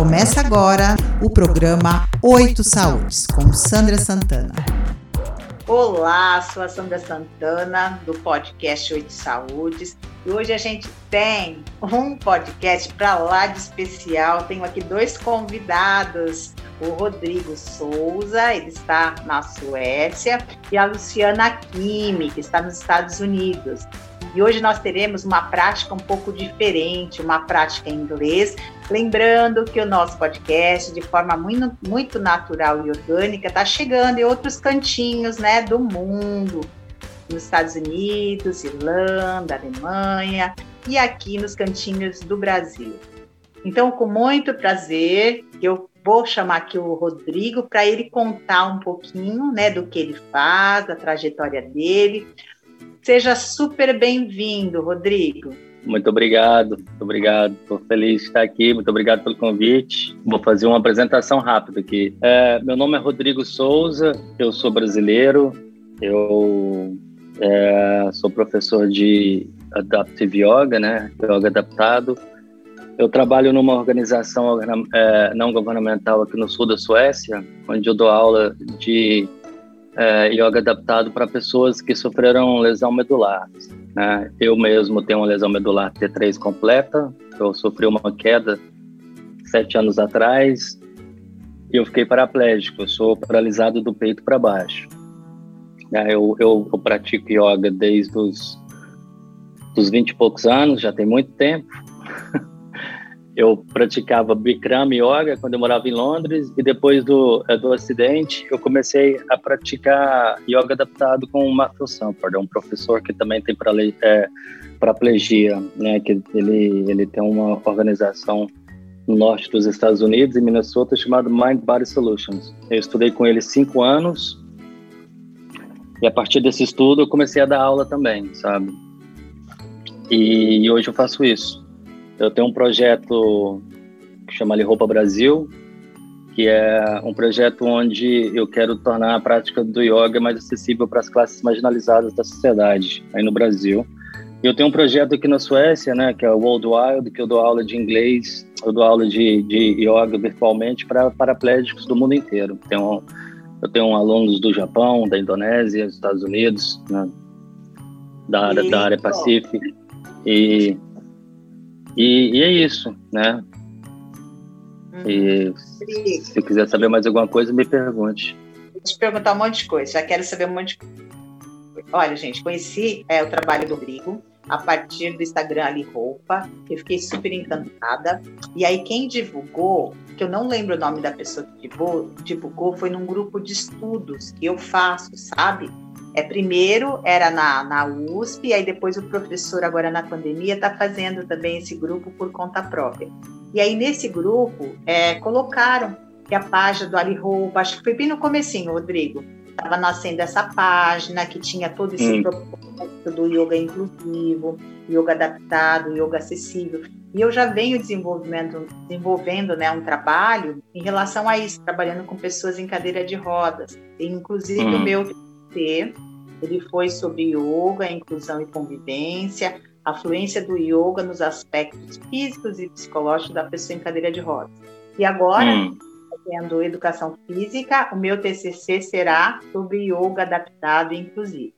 Começa agora o programa Oito Saúdes com Sandra Santana. Olá, sou a Sandra Santana do podcast Oito Saúdes e hoje a gente tem um podcast para lá de especial. Tenho aqui dois convidados, o Rodrigo Souza, ele está na Suécia, e a Luciana Kimi, que está nos Estados Unidos. E hoje nós teremos uma prática um pouco diferente, uma prática em inglês. Lembrando que o nosso podcast, de forma muito, muito natural e orgânica, está chegando em outros cantinhos né, do mundo, nos Estados Unidos, Irlanda, Alemanha e aqui nos cantinhos do Brasil. Então, com muito prazer, eu vou chamar aqui o Rodrigo para ele contar um pouquinho né, do que ele faz, da trajetória dele. Seja super bem-vindo, Rodrigo. Muito obrigado, muito obrigado. Estou feliz de estar aqui, muito obrigado pelo convite. Vou fazer uma apresentação rápida aqui. É, meu nome é Rodrigo Souza, eu sou brasileiro, eu é, sou professor de Adaptive Yoga, né? Yoga adaptado. Eu trabalho numa organização é, não governamental aqui no sul da Suécia, onde eu dou aula de é, yoga adaptado para pessoas que sofreram lesão medular. Né? Eu mesmo tenho uma lesão medular T3 completa, eu sofri uma queda sete anos atrás e eu fiquei paraplégico, eu sou paralisado do peito para baixo. É, eu, eu, eu, pratico yoga desde os dos 20 e poucos anos, já tem muito tempo. Eu praticava Bikram Yoga quando eu morava em Londres e depois do, eh, do acidente eu comecei a praticar yoga adaptado com o Matthew Sanford, um professor que também tem para é, paraplegia, né, que ele, ele tem uma organização no norte dos Estados Unidos, em Minnesota, chamada Mind Body Solutions. Eu estudei com ele cinco anos e a partir desse estudo eu comecei a dar aula também, sabe? E hoje eu faço isso. Eu tenho um projeto que chama Ali Roupa Brasil, que é um projeto onde eu quero tornar a prática do yoga mais acessível para as classes marginalizadas da sociedade aí no Brasil. Eu tenho um projeto aqui na Suécia, né, que é o World Wild, que eu dou aula de inglês, eu dou aula de, de yoga virtualmente para paraplégicos do mundo inteiro. Tenho, eu tenho alunos do Japão, da Indonésia, dos Estados Unidos, né, da, área, da área Pacífica. E e, e é isso, né? E uhum. se quiser saber mais alguma coisa, me pergunte. Vou te perguntar um monte de coisa, já quero saber um monte de coisa. Olha, gente, conheci é, o trabalho do Brigo a partir do Instagram Ali Roupa, eu fiquei super encantada. E aí, quem divulgou, que eu não lembro o nome da pessoa que divulgou, divulgou foi num grupo de estudos que eu faço, sabe? É, primeiro era na, na USP, aí depois o professor, agora na pandemia, está fazendo também esse grupo por conta própria. E aí nesse grupo é, colocaram que a página do Ali Roupa, acho que foi bem no comecinho, Rodrigo, estava nascendo essa página que tinha todo esse hum. propósito do yoga inclusivo, yoga adaptado, yoga acessível. E eu já venho desenvolvendo, desenvolvendo né, um trabalho em relação a isso, trabalhando com pessoas em cadeira de rodas. E, inclusive hum. o meu ele foi sobre yoga, inclusão e convivência, a fluência do yoga nos aspectos físicos e psicológicos da pessoa em cadeira de rodas. E agora, hum. tendo educação física, o meu TCC será sobre yoga adaptado e inclusivo.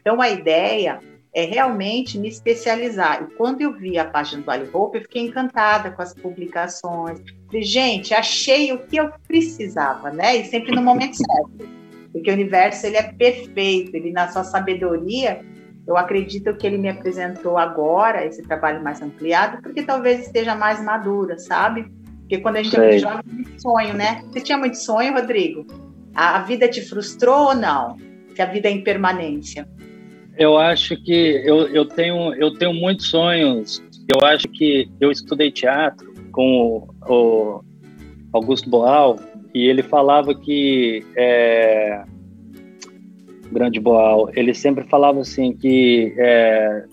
Então, a ideia é realmente me especializar. E quando eu vi a página do Ali Hope, eu fiquei encantada com as publicações. Falei, gente, achei o que eu precisava, né? E sempre no momento certo porque o universo ele é perfeito, ele na sua sabedoria, eu acredito que ele me apresentou agora esse trabalho mais ampliado, porque talvez esteja mais madura, sabe? Porque quando a gente Sei. é jovem, muito sonho, né? Você tinha muito sonho, Rodrigo? A, a vida te frustrou ou não? Que a vida é impermanência? Eu acho que eu, eu, tenho, eu tenho muitos sonhos. Eu acho que eu estudei teatro com o, o Augusto Boal, e ele falava que é, grande Boal, ele sempre falava assim que é,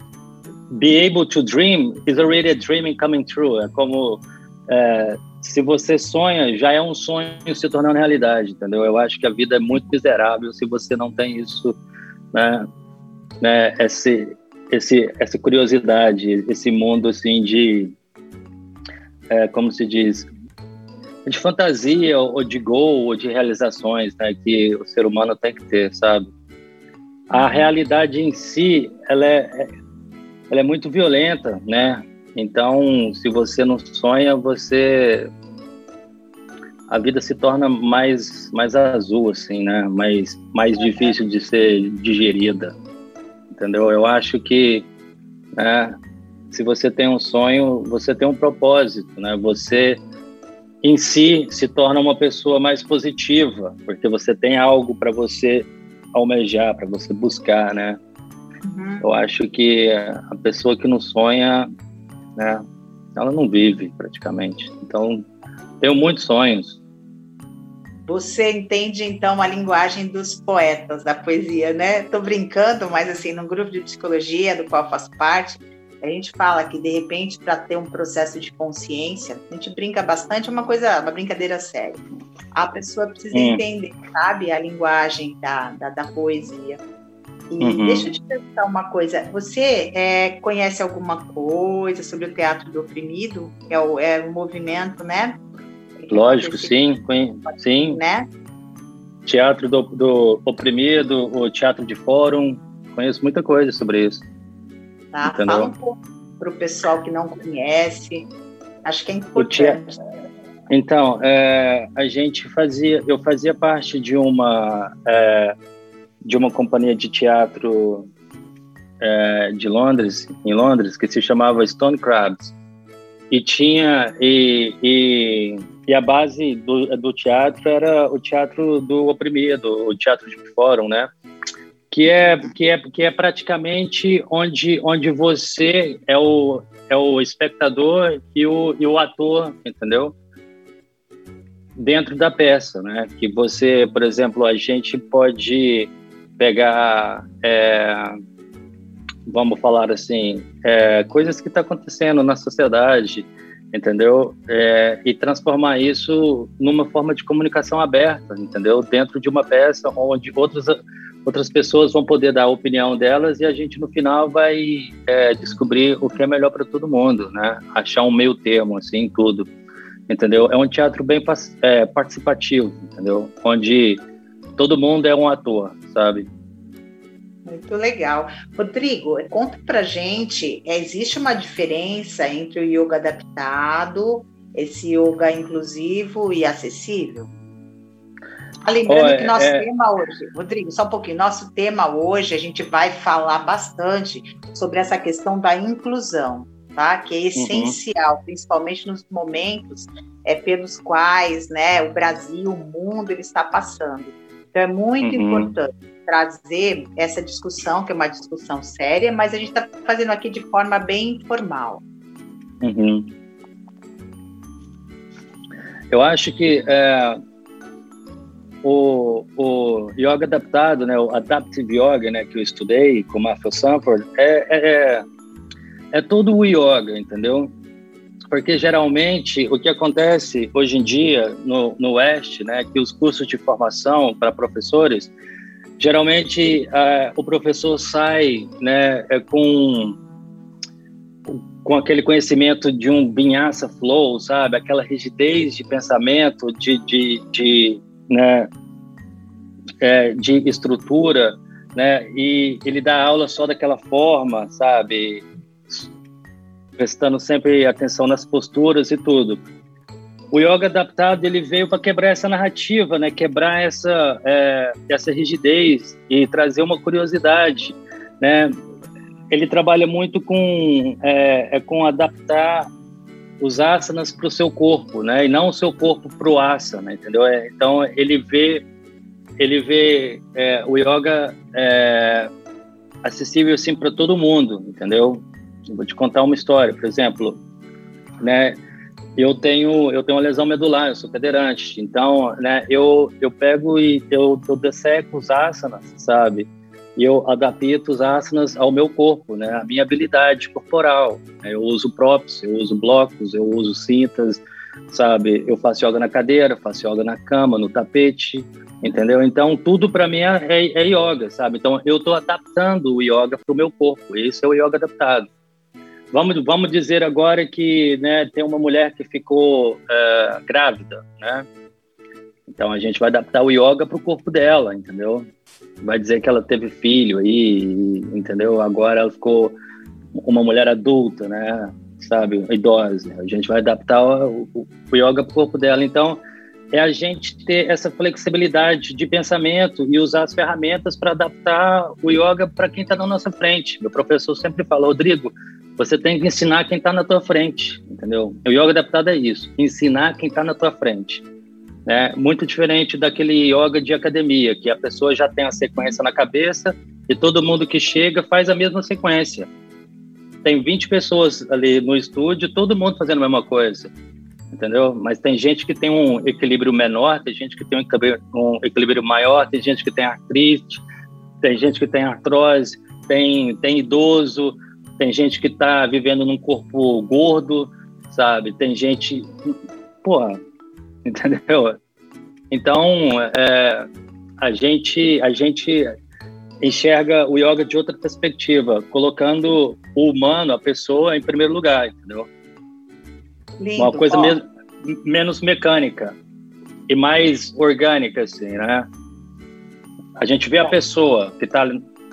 be able to dream is already a dream coming true. É como é, se você sonha, já é um sonho se tornando realidade, entendeu? Eu acho que a vida é muito miserável se você não tem isso, né? né esse, esse, essa curiosidade, esse mundo assim de, é, como se diz, de fantasia ou de gol ou de realizações né, que o ser humano tem que ter, sabe? A realidade em si, ela é, ela é muito violenta, né? Então, se você não sonha, você a vida se torna mais mais azul assim, né? Mais mais difícil de ser digerida. Entendeu? Eu acho que né, se você tem um sonho, você tem um propósito, né? Você em si se torna uma pessoa mais positiva, porque você tem algo para você almejar, para você buscar, né? Uhum. Eu acho que a pessoa que não sonha, né, ela não vive praticamente. Então, tenho muitos sonhos. Você entende então a linguagem dos poetas da poesia, né? Tô brincando, mas assim, no grupo de psicologia do qual faço parte, a gente fala que de repente para ter um processo de consciência, a gente brinca bastante, é uma coisa, uma brincadeira séria. A pessoa precisa hum. entender, sabe, a linguagem da, da, da poesia. E uhum. deixa eu te perguntar uma coisa. Você é, conhece alguma coisa sobre o teatro do oprimido? É o, é o movimento, né? Lógico, sim, sim. Né? Teatro do, do oprimido, o teatro de fórum, conheço muita coisa sobre isso. Tá? Fala um pouco para o pessoal que não conhece. Acho que é importante. Então, é, a gente fazia, eu fazia parte de uma é, de uma companhia de teatro é, de Londres, em Londres, que se chamava Stone Crabs e tinha e, e, e a base do, do teatro era o teatro do oprimido, o teatro de fórum, né? Que é que é que é praticamente onde onde você é o é o espectador e o, e o ator, entendeu? Dentro da peça, né? Que você, por exemplo, a gente pode pegar, é, vamos falar assim, é, coisas que estão tá acontecendo na sociedade, entendeu? É, e transformar isso numa forma de comunicação aberta, entendeu? Dentro de uma peça onde outros outras pessoas vão poder dar a opinião delas e a gente no final vai é, descobrir o que é melhor para todo mundo, né? Achar um meio termo assim, tudo, entendeu? É um teatro bem é, participativo, entendeu? Onde todo mundo é um ator, sabe? Muito legal. Rodrigo, conta pra gente, existe uma diferença entre o yoga adaptado, esse yoga inclusivo e acessível? Lembrando que nosso é... tema hoje, Rodrigo, só um pouquinho, nosso tema hoje a gente vai falar bastante sobre essa questão da inclusão, tá? Que é uhum. essencial, uhum. principalmente nos momentos é, pelos quais né, o Brasil, o mundo, ele está passando. Então é muito uhum. importante trazer essa discussão, que é uma discussão séria, mas a gente está fazendo aqui de forma bem informal. Uhum. Eu acho que é o, o yoga adaptado, né, o adaptive yoga, né, que eu estudei com Matthew Sanford, é, é, é, é todo o yoga, entendeu? Porque geralmente o que acontece hoje em dia no, no Oeste, né, que os cursos de formação para professores, geralmente o professor sai, né, é com com aquele conhecimento de um vinyasa flow, sabe? Aquela rigidez de pensamento, de, de, de né, é, de estrutura, né, e ele dá aula só daquela forma, sabe, prestando sempre atenção nas posturas e tudo. O yoga adaptado ele veio para quebrar essa narrativa, né, quebrar essa é, essa rigidez e trazer uma curiosidade, né. Ele trabalha muito com é, é com adaptar os asanas para o seu corpo, né? E não o seu corpo para o asana, entendeu? É, então ele vê ele vê é, o yoga é, acessível assim para todo mundo, entendeu? Eu vou te contar uma história, por exemplo, né? Eu tenho eu tenho uma lesão medular, eu sou cadeirante, então, né? Eu eu pego e eu, eu desseco os asanas, sabe? E eu adapto os asanas ao meu corpo, né? A minha habilidade corporal. Né? Eu uso props, eu uso blocos, eu uso cintas, sabe? Eu faço yoga na cadeira, faço yoga na cama, no tapete, entendeu? Então tudo para mim é, é, é, yoga, sabe? Então eu estou adaptando o yoga para o meu corpo. Esse é o yoga adaptado. vamos, vamos dizer agora que né, tem uma mulher que ficou uh, grávida, né? Então a gente vai adaptar o yoga para o corpo dela, entendeu? Vai dizer que ela teve filho aí, entendeu? Agora ela ficou uma mulher adulta, né? Sabe, idosa. A gente vai adaptar o, o, o yoga para o corpo dela. Então é a gente ter essa flexibilidade de pensamento e usar as ferramentas para adaptar o yoga para quem está na nossa frente. Meu professor sempre fala, Rodrigo, você tem que ensinar quem está na tua frente, entendeu? O yoga adaptado é isso, ensinar quem está na tua frente. Né? Muito diferente daquele yoga de academia, que a pessoa já tem a sequência na cabeça e todo mundo que chega faz a mesma sequência. Tem 20 pessoas ali no estúdio, todo mundo fazendo a mesma coisa entendeu? Mas tem gente que tem um equilíbrio menor, tem gente que tem um equilíbrio, maior, tem gente que tem artrite, tem gente que tem artrose, tem, tem idoso, tem gente que está vivendo num corpo gordo, sabe? Tem gente, porra, entendeu? Então, é, a gente, a gente enxerga o yoga de outra perspectiva, colocando o humano, a pessoa, em primeiro lugar, entendeu? Lindo. Uma coisa mesmo, menos mecânica e mais orgânica, assim, né? A gente vê a pessoa que está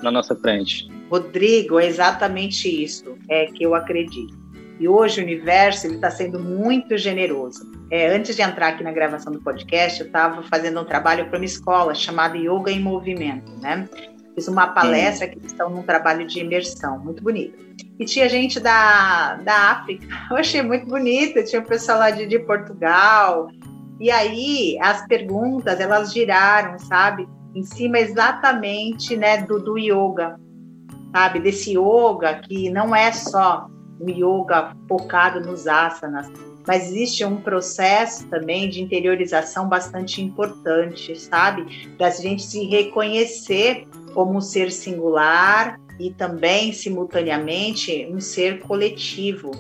na nossa frente. Rodrigo, é exatamente isso é que eu acredito. E hoje o universo está sendo muito generoso. É, antes de entrar aqui na gravação do podcast, eu estava fazendo um trabalho para uma escola chamada Yoga em Movimento, né? Fiz uma palestra que estão num trabalho de imersão, muito bonito. E tinha gente da, da África, eu achei muito bonito, tinha o pessoal lá de, de Portugal. E aí as perguntas, elas giraram, sabe? Em cima exatamente né, do, do yoga, sabe? Desse yoga que não é só um yoga focado nos asanas, mas existe um processo também de interiorização bastante importante, sabe? Da gente se reconhecer como um ser singular e também, simultaneamente, um ser coletivo.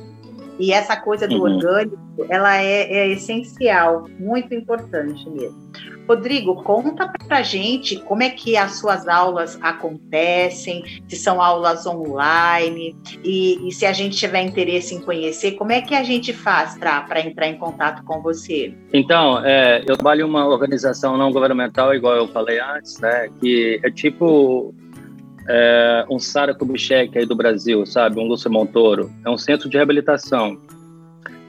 E essa coisa do uhum. orgânico, ela é, é, essencial, muito importante mesmo. Rodrigo, conta pra gente como é que as suas aulas acontecem, se são aulas online, e, e se a gente tiver interesse em conhecer, como é que a gente faz para entrar em contato com você? Então, é, eu trabalho em uma organização não governamental, igual eu falei antes, né, que é tipo é, um Sara Kubitschek aí do Brasil, sabe? Um Lúcio Montoro. É um centro de reabilitação.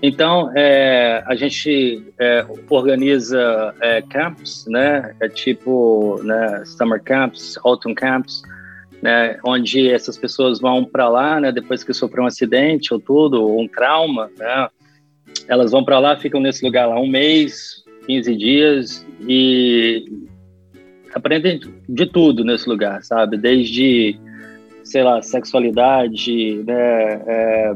Então, é, a gente é, organiza é, camps, né? É tipo né, summer camps, autumn camps, né? Onde essas pessoas vão para lá, né? Depois que sofreu um acidente ou tudo, ou um trauma, né? Elas vão para lá, ficam nesse lugar lá um mês, 15 dias e aprendem de tudo nesse lugar, sabe? Desde, sei lá, sexualidade, né, é,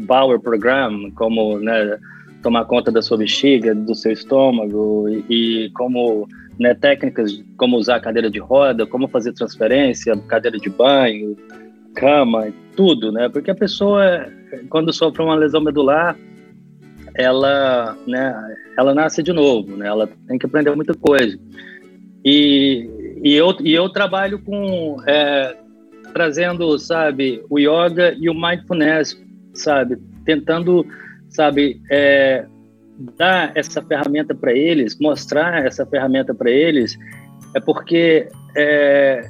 Bauer Program, como né, tomar conta da sua bexiga, do seu estômago e, e como né, técnicas como usar cadeira de roda, como fazer transferência, cadeira de banho, cama, tudo, né? Porque a pessoa, quando sofre uma lesão medular, ela, né, ela nasce de novo, né? Ela tem que aprender muita coisa. E, e, eu, e eu trabalho com é, trazendo, sabe, o yoga e o mindfulness, sabe, tentando, sabe, é, dar essa ferramenta para eles, mostrar essa ferramenta para eles, é porque é,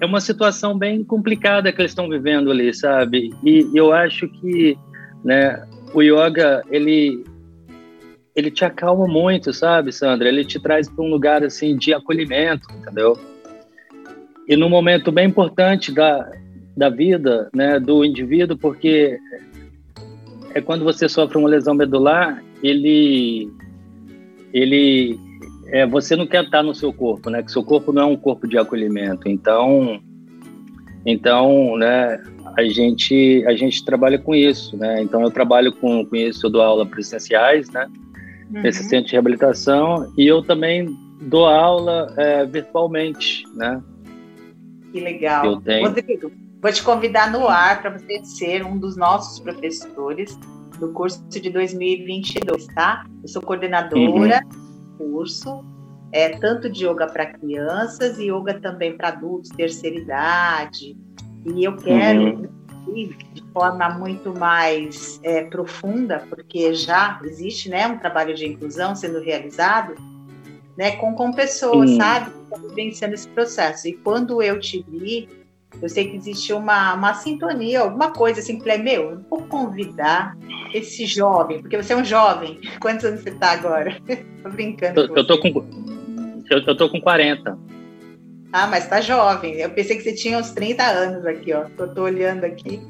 é uma situação bem complicada que eles estão vivendo ali, sabe? E eu acho que, né, o yoga ele ele te acalma muito, sabe, Sandra? Ele te traz para um lugar assim de acolhimento, entendeu? E num momento bem importante da, da vida, né, do indivíduo, porque é quando você sofre uma lesão medular, ele ele é, você não quer estar no seu corpo, né? Que seu corpo não é um corpo de acolhimento. Então, então, né, a gente a gente trabalha com isso, né? Então eu trabalho com, com isso, eu dou aula presenciais, né? uhum. nesse centro de reabilitação e eu também dou aula é, virtualmente, né? Que legal. Eu tenho... Rodrigo, vou te convidar no ar para você ser um dos nossos professores do curso de 2022, tá? Eu sou coordenadora uhum. do curso, é, tanto de yoga para crianças e yoga também para adultos, terceira idade. E eu quero, uhum. de forma muito mais é, profunda, porque já existe né, um trabalho de inclusão sendo realizado né, com, com pessoas, Sim. sabe? Vivenciando esse processo. E quando eu te vi, eu sei que existe uma, uma sintonia, alguma coisa assim, falei, meu, eu vou convidar esse jovem, porque você é um jovem. Quantos anos você está agora? tô brincando. Tô, eu, tô com, eu, eu tô com 40. Ah, mas tá jovem. Eu pensei que você tinha uns 30 anos aqui, ó. Tô, tô olhando aqui.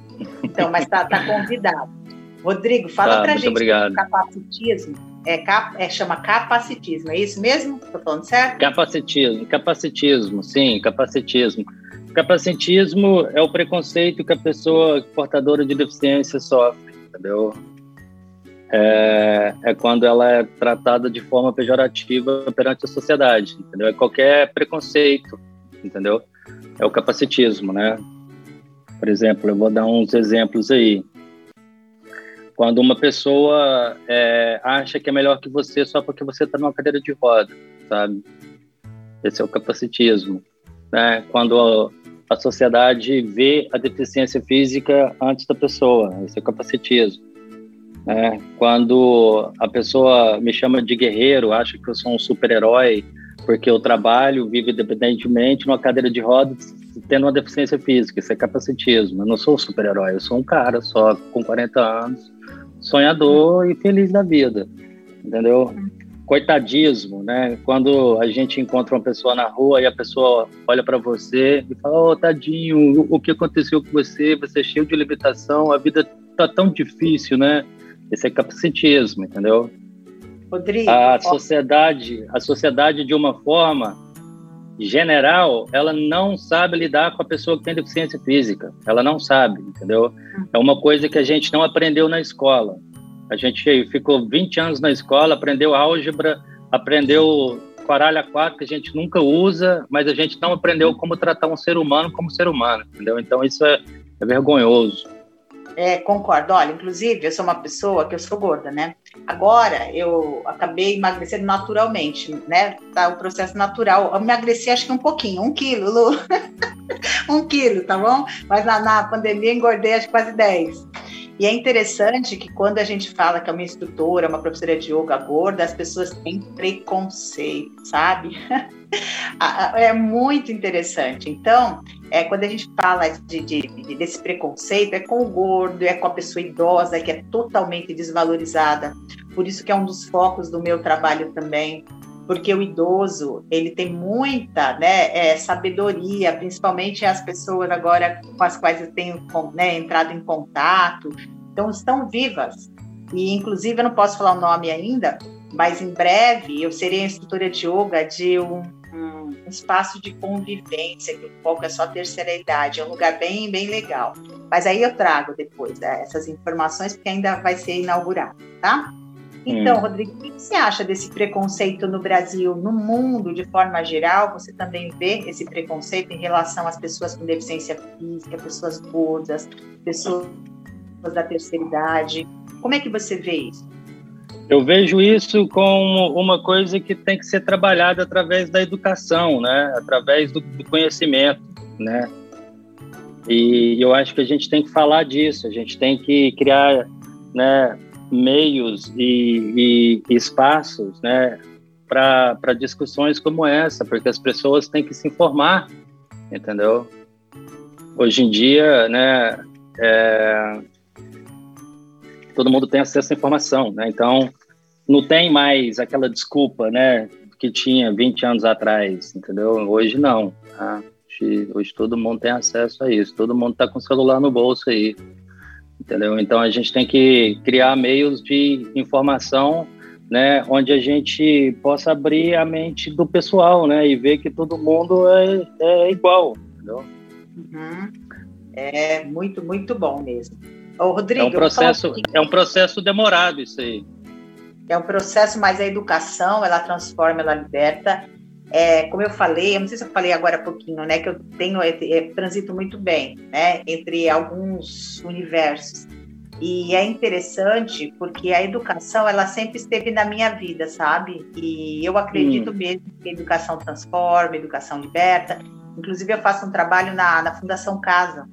Então, mas tá, tá convidado. Rodrigo, fala tá, pra gente obrigado. capacitismo. É, cap, é, chama capacitismo, é isso mesmo? Tô falando certo? Capacitismo, capacitismo, sim, capacitismo. Capacitismo é o preconceito que a pessoa portadora de deficiência sofre, entendeu? É, é, quando ela é tratada de forma pejorativa perante a sociedade, entendeu? É qualquer preconceito, entendeu? É o capacitismo, né? Por exemplo, eu vou dar uns exemplos aí. Quando uma pessoa é, acha que é melhor que você só porque você está numa cadeira de roda, sabe? Esse é o capacitismo. Né? Quando a sociedade vê a deficiência física antes da pessoa, esse é o capacitismo. Né? Quando a pessoa me chama de guerreiro, acha que eu sou um super-herói, porque eu trabalho, vivo independentemente numa cadeira de rodas, tendo uma deficiência física, isso é capacitismo. Eu não sou um super-herói, eu sou um cara só com 40 anos, sonhador e feliz da vida, entendeu? Coitadismo, né? Quando a gente encontra uma pessoa na rua e a pessoa olha para você e fala: "Oh, tadinho, o que aconteceu com você? Você é cheio de limitação, a vida tá tão difícil, né?" Esse é capacitismo, entendeu? Rodrigo, a sociedade, a sociedade de uma forma general, ela não sabe lidar com a pessoa que tem deficiência física. Ela não sabe, entendeu? É uma coisa que a gente não aprendeu na escola. A gente ficou 20 anos na escola, aprendeu álgebra, aprendeu quaralho a quatro que a gente nunca usa, mas a gente não aprendeu como tratar um ser humano como ser humano, entendeu? Então isso é, é vergonhoso. É, concordo. Olha, inclusive, eu sou uma pessoa que eu sou gorda, né? Agora eu acabei emagrecendo naturalmente, né? Tá o processo natural. Eu emagreci acho que um pouquinho, um quilo, Lu. um quilo, tá bom? Mas na, na pandemia engordei acho que quase 10. E é interessante que quando a gente fala que é uma instrutora, uma professora de yoga gorda, as pessoas têm preconceito, sabe? é muito interessante. Então, é, quando a gente fala de, de, de, desse preconceito, é com o gordo, é com a pessoa idosa, que é totalmente desvalorizada. Por isso que é um dos focos do meu trabalho também, porque o idoso ele tem muita né, é, sabedoria, principalmente as pessoas agora com as quais eu tenho né, entrado em contato, então estão vivas. E inclusive eu não posso falar o nome ainda, mas em breve eu serei instrutora de yoga de um um espaço de convivência, que o foco é só terceira idade, é um lugar bem, bem legal. Mas aí eu trago depois né, essas informações, porque ainda vai ser inaugurado, tá? Então, hum. Rodrigo, o que você acha desse preconceito no Brasil, no mundo de forma geral? Você também vê esse preconceito em relação às pessoas com deficiência física, pessoas gordas, pessoas da terceira idade? Como é que você vê isso? Eu vejo isso como uma coisa que tem que ser trabalhada através da educação, né? Através do, do conhecimento, né? E eu acho que a gente tem que falar disso, a gente tem que criar, né, meios e, e espaços, né, para discussões como essa, porque as pessoas têm que se informar, entendeu? Hoje em dia, né, é, todo mundo tem acesso à informação, né? Então, não tem mais aquela desculpa, né, que tinha 20 anos atrás, entendeu? Hoje não. Tá? Hoje, hoje todo mundo tem acesso a isso, todo mundo está com o celular no bolso aí, entendeu? Então a gente tem que criar meios de informação, né, onde a gente possa abrir a mente do pessoal, né, e ver que todo mundo é, é igual, entendeu? Uhum. É muito, muito bom mesmo. Ô, Rodrigo, é um processo, é um processo demorado isso aí. É um processo, mas a educação, ela transforma, ela liberta. É, como eu falei, eu não sei se eu falei agora há pouquinho, né, que eu tenho, é, é, transito muito bem, né, entre alguns universos. E é interessante porque a educação, ela sempre esteve na minha vida, sabe? E eu acredito hum. mesmo que a educação transforma, a educação liberta. Inclusive, eu faço um trabalho na, na Fundação Casa,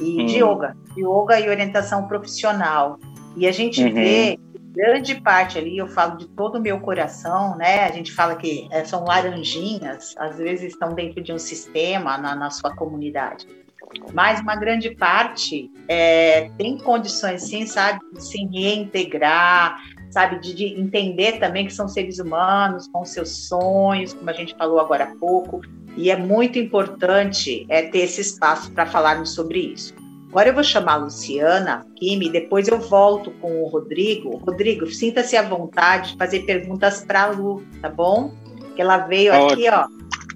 e hum. de yoga, yoga e orientação profissional. E a gente uhum. vê grande parte ali, eu falo de todo o meu coração, né? A gente fala que é, são laranjinhas, às vezes estão dentro de um sistema na, na sua comunidade. Mas uma grande parte é, tem condições, sim, sabe, de se reintegrar, sabe, de, de, entender também que são seres humanos com seus sonhos, como a gente falou agora há pouco, e é muito importante é, ter esse espaço para falarmos sobre isso. Agora eu vou chamar a Luciana Kimi, depois eu volto com o Rodrigo. Rodrigo, sinta-se à vontade de fazer perguntas para a Lu, tá bom? Que ela veio tá aqui, ó,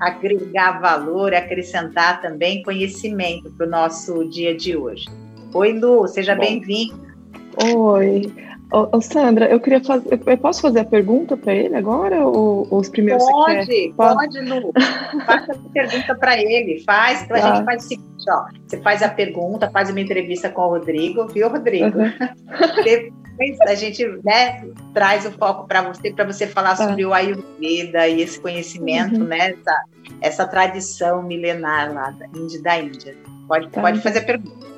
agregar valor, acrescentar também conhecimento para o nosso dia de hoje. Oi, Lu, seja bem-vinda. Oi. Ô, Sandra, eu queria fazer. Eu posso fazer a pergunta para ele agora? Ou, ou os primeiros pode, você Pode, Lu. Faça a pergunta para ele. Faz, então a gente tá. faz o seguinte: ó, você faz a pergunta, faz uma entrevista com o Rodrigo, viu, Rodrigo? Uhum. Depois a gente né, traz o foco para você, para você falar tá. sobre o Ayurveda e esse conhecimento, uhum. né? Essa, essa tradição milenar lá da Índia. Da Índia. Pode, tá. pode fazer a pergunta.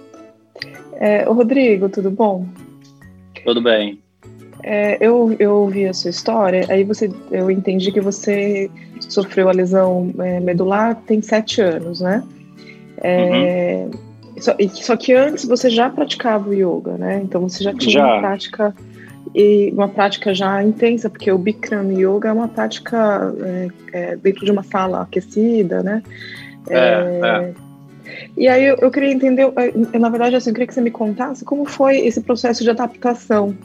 É, Rodrigo, tudo bom? Tudo bem. É, eu, eu ouvi a sua história, aí você, eu entendi que você sofreu a lesão é, medular tem sete anos, né? É, uhum. só, só, que antes você já praticava o yoga, né? Então você já tinha já. uma prática e uma prática já intensa, porque o Bikram Yoga é uma prática é, é, dentro de uma sala aquecida, né? É, é. E aí eu, eu queria entender, eu, na verdade, assim, eu queria que você me contasse como foi esse processo de adaptação,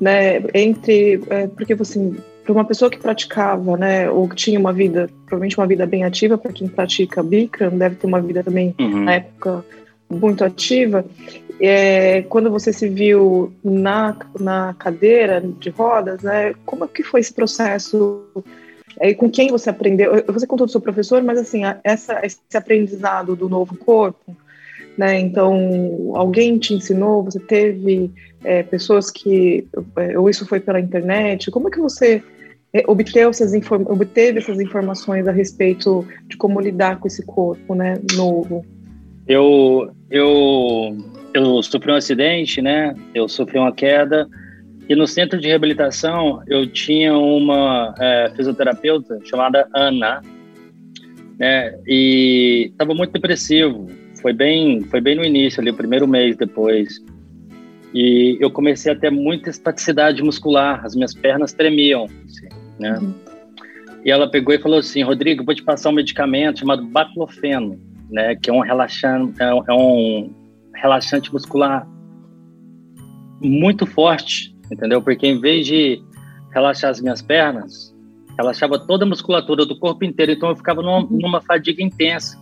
né, entre, é, porque assim, para uma pessoa que praticava, né, ou que tinha uma vida, provavelmente uma vida bem ativa, para quem pratica Bikram, deve ter uma vida também, uhum. na época, muito ativa, é, quando você se viu na, na cadeira de rodas, né, como é que foi esse processo é, com quem você aprendeu? Você contou do seu professor, mas assim, essa, esse aprendizado do novo corpo, né? Então, alguém te ensinou? Você teve é, pessoas que, é, ou isso foi pela internet? Como é que você é, obteve essas, obteve essas informações a respeito de como lidar com esse corpo, né, novo? Eu, eu, eu sofri um acidente, né? Eu sofri uma queda e no centro de reabilitação eu tinha uma é, fisioterapeuta chamada Ana, né? E estava muito depressivo. Foi bem, foi bem no início ali, o primeiro mês depois. E eu comecei a ter muita estaticidade muscular, as minhas pernas tremiam, assim, né? Uhum. E ela pegou e falou assim, Rodrigo, vou te passar um medicamento chamado baclofeno, né? Que é um relaxante, é um relaxante muscular muito forte entendeu? Porque em vez de relaxar as minhas pernas, relaxava toda a musculatura do corpo inteiro, então eu ficava numa, uhum. numa fadiga intensa.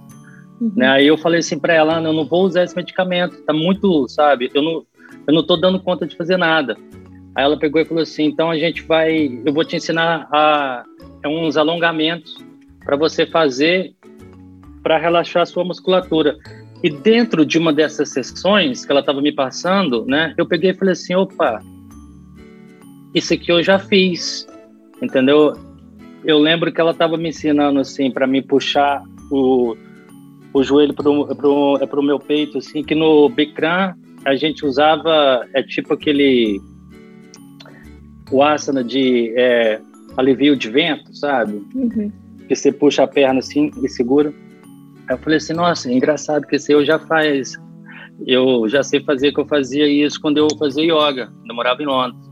Uhum. Né? Aí eu falei assim para ela, Ana, eu não vou usar esse medicamento, tá muito, sabe? Eu não, eu não tô dando conta de fazer nada. Aí ela pegou e falou assim, então a gente vai, eu vou te ensinar a, a uns alongamentos para você fazer para relaxar a sua musculatura. E dentro de uma dessas sessões que ela estava me passando, né, eu peguei e falei assim, opa, isso aqui eu já fiz, entendeu? Eu lembro que ela estava me ensinando assim para me puxar o, o joelho para o pro, meu peito, assim, que no Bikram a gente usava, é tipo aquele o asana de é, alivio de vento, sabe? Uhum. Que você puxa a perna assim e segura. Aí eu falei assim, nossa, engraçado que esse eu já faz. Eu já sei fazer que eu fazia isso quando eu fazia yoga, eu morava em Londres.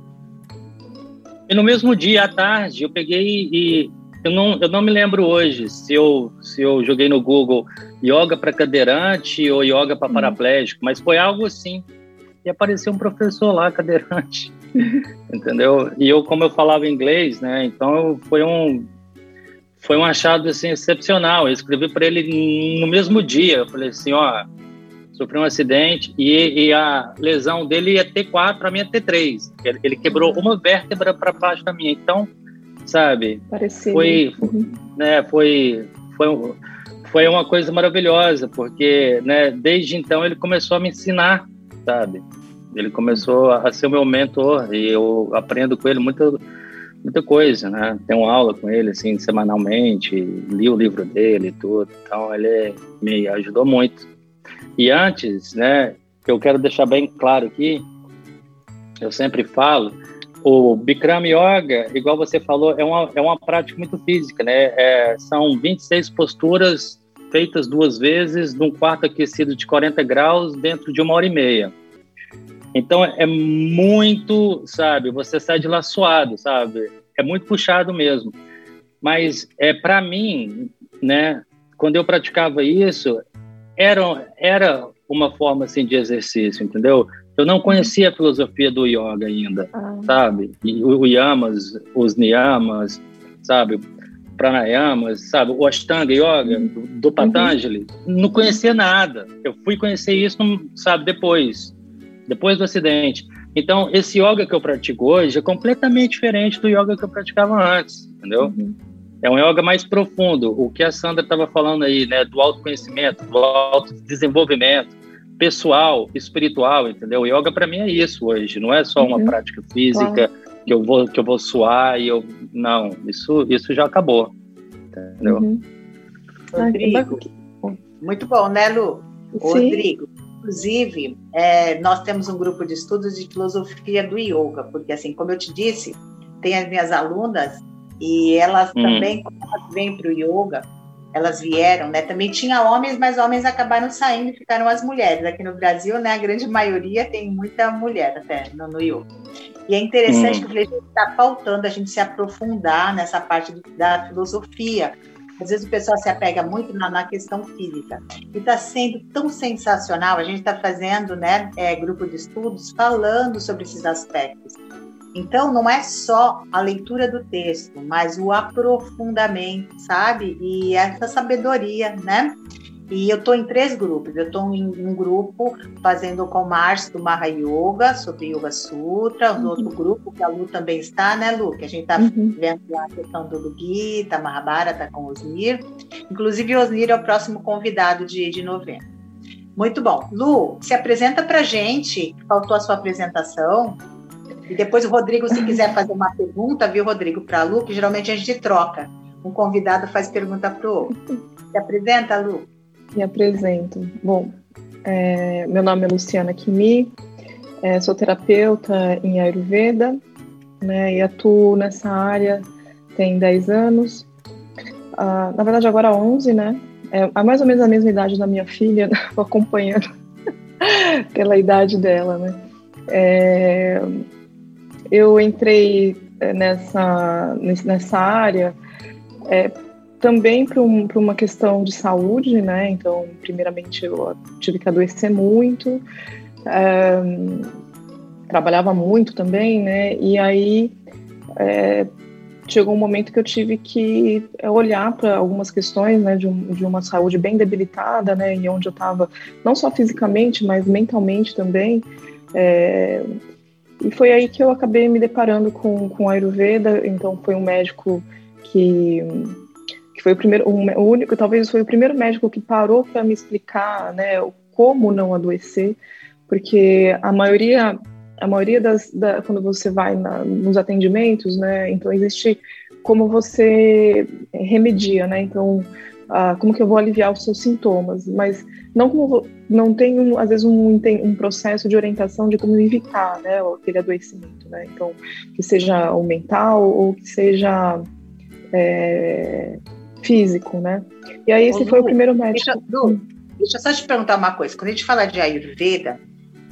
E no mesmo dia, à tarde, eu peguei e eu não, eu não me lembro hoje se eu, se eu joguei no Google yoga para cadeirante ou yoga para uhum. paraplégico, mas foi algo assim. E apareceu um professor lá, cadeirante, entendeu? E eu, como eu falava inglês, né? Então foi um foi um achado assim excepcional. Eu escrevi para ele no mesmo dia. Eu falei assim, ó, sofreu um acidente e, e, a lesão dele ia ter quatro, a minha ter três. Ele, ele quebrou uma vértebra para baixo da minha. Então, sabe, Parecido. foi, uhum. né, foi, foi, foi uma coisa maravilhosa, porque, né, desde então ele começou a me ensinar, sabe? Ele começou a ser o meu mentor e eu aprendo com ele muita, muita coisa, né? Tenho aula com ele, assim, semanalmente, li o livro dele e tudo. Então, ele me ajudou muito. E antes, né, eu quero deixar bem claro aqui, eu sempre falo, o Bikram Yoga, igual você falou, é uma, é uma prática muito física, né? É, são 26 posturas feitas duas vezes num quarto aquecido de 40 graus dentro de uma hora e meia. Então é muito, sabe, você sai de lá suado, sabe? É muito puxado mesmo. Mas é para mim, né, quando eu praticava isso, era era uma forma assim de exercício, entendeu? Eu não conhecia a filosofia do yoga ainda, ah. sabe? E o yamas, os niyamas, sabe? Pranayamas, sabe? O Ashtanga Yoga do, do Patanjali. Uhum. Não conhecia nada. Eu fui conhecer isso, sabe, depois, depois do acidente. Então, esse yoga que eu pratico hoje é completamente diferente do yoga que eu praticava antes, entendeu? Uhum. É um yoga mais profundo. O que a Sandra estava falando aí, né? Do autoconhecimento, do autodesenvolvimento pessoal, espiritual, entendeu? O yoga para mim é isso hoje, não é só uma uhum. prática física claro. que eu vou que eu vou suar e eu não, isso isso já acabou, entendeu? Uhum. Rodrigo, muito bom, né, Lu? Sim. Rodrigo, inclusive, é, nós temos um grupo de estudos de filosofia do yoga, porque assim, como eu te disse, tem as minhas alunas e elas hum. também, quando elas vêm para o yoga, elas vieram, né? Também tinha homens, mas homens acabaram saindo e ficaram as mulheres. Aqui no Brasil, né? A grande maioria tem muita mulher até no, no yoga. E é interessante hum. que está faltando a gente se aprofundar nessa parte da filosofia. Às vezes o pessoal se apega muito na, na questão física. E está sendo tão sensacional. A gente está fazendo, né, é, grupo de estudos falando sobre esses aspectos. Então, não é só a leitura do texto, mas o aprofundamento, sabe? E essa sabedoria, né? E eu estou em três grupos. Eu estou em um grupo fazendo com o Márcio do Maha Yoga, sobre Yoga Sutra, uhum. outro grupo, que a Lu também está, né, Lu? Que a gente está uhum. vendo a questão do Gita, Mahabharata com o Osnir. Inclusive, o Osnir é o próximo convidado de, de novembro. Muito bom. Lu, se apresenta para gente. Faltou a sua apresentação. E depois o Rodrigo, se quiser fazer uma pergunta, viu, Rodrigo, para a Lu, que geralmente a gente troca. Um convidado faz pergunta para o outro. Se apresenta, Lu. Me apresento. Bom, é, meu nome é Luciana Kimi, é, sou terapeuta em Ayurveda né, e atuo nessa área tem 10 anos. Ah, na verdade, agora 11, né? É, é mais ou menos a mesma idade da minha filha, acompanhando pela idade dela, né? É, eu entrei eh, nessa, nessa área é, também para um, uma questão de saúde, né? Então, primeiramente, eu tive que adoecer muito, é, trabalhava muito também, né? E aí é, chegou um momento que eu tive que olhar para algumas questões, né? De, um, de, uma saúde bem debilitada, né? E onde eu estava, não só fisicamente, mas mentalmente também. É, e foi aí que eu acabei me deparando com, com Ayurveda, então foi um médico que, que foi o primeiro, um, o único, talvez foi o primeiro médico que parou para me explicar, né, como não adoecer, porque a maioria, a maioria das, da, quando você vai na, nos atendimentos, né, então existe como você remedia, né, então ah, como que eu vou aliviar os seus sintomas, mas não como não tem um, às vezes um, um processo de orientação de como evitar, né, aquele adoecimento, né? Então que seja o mental ou que seja é, físico, né? E aí esse Ô, foi Lu, o primeiro médico. Deixa, Lu, deixa eu só te perguntar uma coisa. Quando a gente fala de Ayurveda,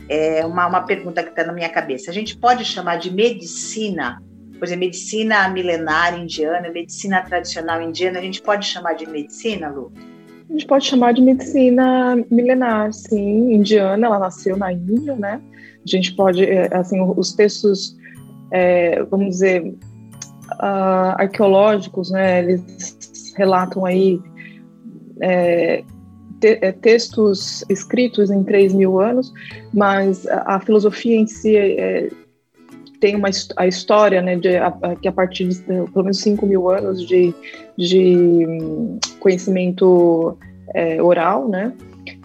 é uma, uma pergunta que está na minha cabeça. A gente pode chamar de medicina por exemplo, medicina milenar indiana, medicina tradicional indiana, a gente pode chamar de medicina, Lu? A gente pode chamar de medicina milenar, sim, indiana, ela nasceu na Índia, né? A gente pode, é, assim, os textos, é, vamos dizer, uh, arqueológicos, né, eles relatam aí é, te, é, textos escritos em 3 mil anos, mas a, a filosofia em si é, tem uma, a história, né, de, a, que a partir de pelo menos 5 mil anos de, de hum, conhecimento é, oral, né,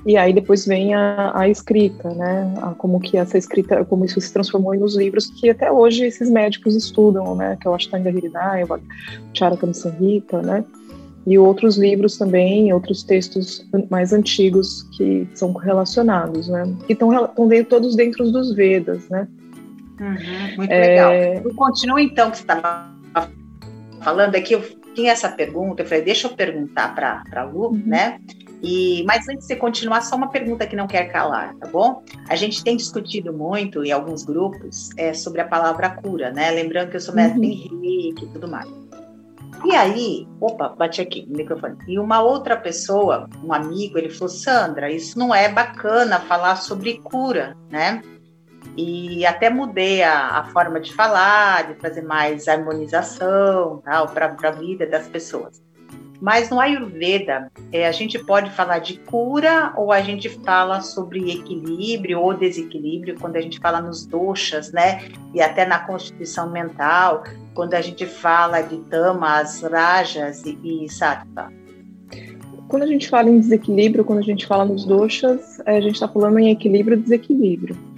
e aí depois vem a, a escrita, né, a, como que essa escrita, como isso se transformou nos livros que até hoje esses médicos estudam, né, que é o Ashtanga Hridaya, o Charaka Samhita, né, e outros livros também, outros textos mais antigos que são relacionados, né? Que estão, todos dentro dos Vedas, né? Uhum, muito é... legal. Continua então que você estava falando aqui, eu tinha essa pergunta, eu falei, deixa eu perguntar para a Lu, uhum. né? E, mas antes de você continuar, só uma pergunta que não quer calar, tá bom? A gente tem discutido muito em alguns grupos é, sobre a palavra cura, né? Lembrando que eu sou mestre uhum. em reiki e tudo mais. E aí, opa, bati aqui no microfone. E uma outra pessoa, um amigo, ele falou: Sandra, isso não é bacana falar sobre cura, né? E até mudei a, a forma de falar, de trazer mais harmonização para a vida das pessoas. Mas no Ayurveda, é, a gente pode falar de cura ou a gente fala sobre equilíbrio ou desequilíbrio quando a gente fala nos doshas, né? E até na constituição mental, quando a gente fala de tamas, rajas e, e sattva. Quando a gente fala em desequilíbrio, quando a gente fala nos doshas, a gente está falando em equilíbrio e desequilíbrio.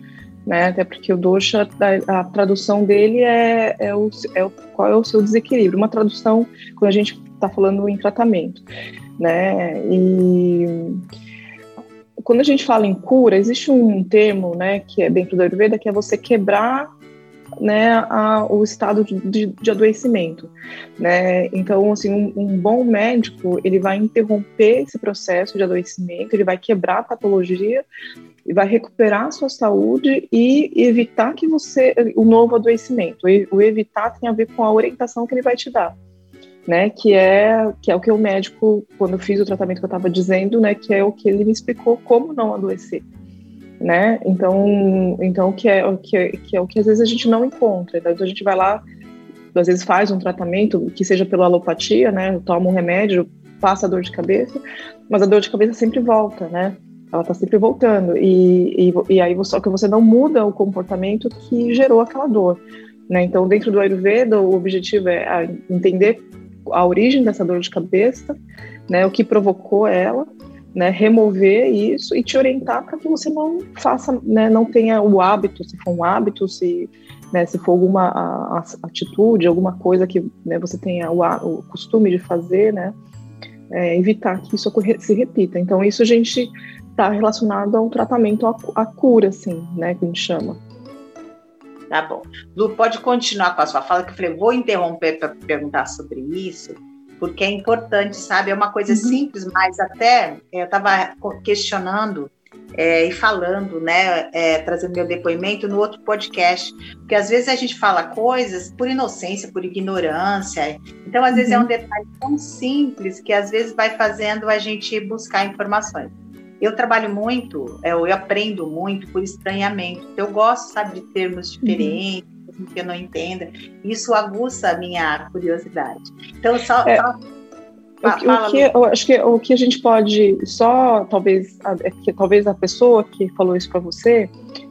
Né? Até porque o dosha, a, tradução dele é, é, o, é o, qual é o seu desequilíbrio. Uma tradução, quando a gente está falando em tratamento, né? E quando a gente fala em cura, existe um termo, né, que é dentro da Ayurveda, que é você quebrar né, a, o estado de, de, adoecimento, né? Então, assim, um, um, bom médico ele vai interromper esse processo de adoecimento, ele vai quebrar a patologia, vai recuperar a sua saúde e evitar que você o novo adoecimento. O evitar tem a ver com a orientação que ele vai te dar né? Que é que é o que o médico, quando eu fiz o tratamento que eu estava dizendo, né? Que é o que ele me explicou como não adoecer, né? Então, então que é que é, que é o que às vezes a gente não encontra. Então a gente vai lá, às vezes faz um tratamento que seja pela alopatia, né? Toma um remédio, passa a dor de cabeça, mas a dor de cabeça sempre volta, né? Ela está sempre voltando e, e, e aí só que você não muda o comportamento que gerou aquela dor. Né? Então, dentro do Ayurveda, o objetivo é ah, entender a origem dessa dor de cabeça, né, o que provocou ela, né, remover isso e te orientar para que você não faça, né, não tenha o hábito, se for um hábito, se, né, se for alguma a, a atitude, alguma coisa que né, você tenha o, o, costume de fazer, né, é, evitar que isso se repita. Então isso a gente está relacionado a um tratamento à, cura, assim, né, que a gente chama. Tá bom. Lu, pode continuar com a sua fala, que eu falei, vou interromper para perguntar sobre isso, porque é importante, sabe? É uma coisa uhum. simples, mas até é, eu estava questionando é, e falando, né, é, trazendo meu depoimento no outro podcast, porque às vezes a gente fala coisas por inocência, por ignorância, então às uhum. vezes é um uhum. detalhe tão simples que às vezes vai fazendo a gente buscar informações. Eu trabalho muito, é, eu aprendo muito por estranhamento. Eu gosto, sabe, de termos uhum. diferentes, uhum. que eu não entenda. Isso aguça a minha curiosidade. Então, só. É. só o que, o que, eu acho que o que a gente pode só talvez é que talvez a pessoa que falou isso para você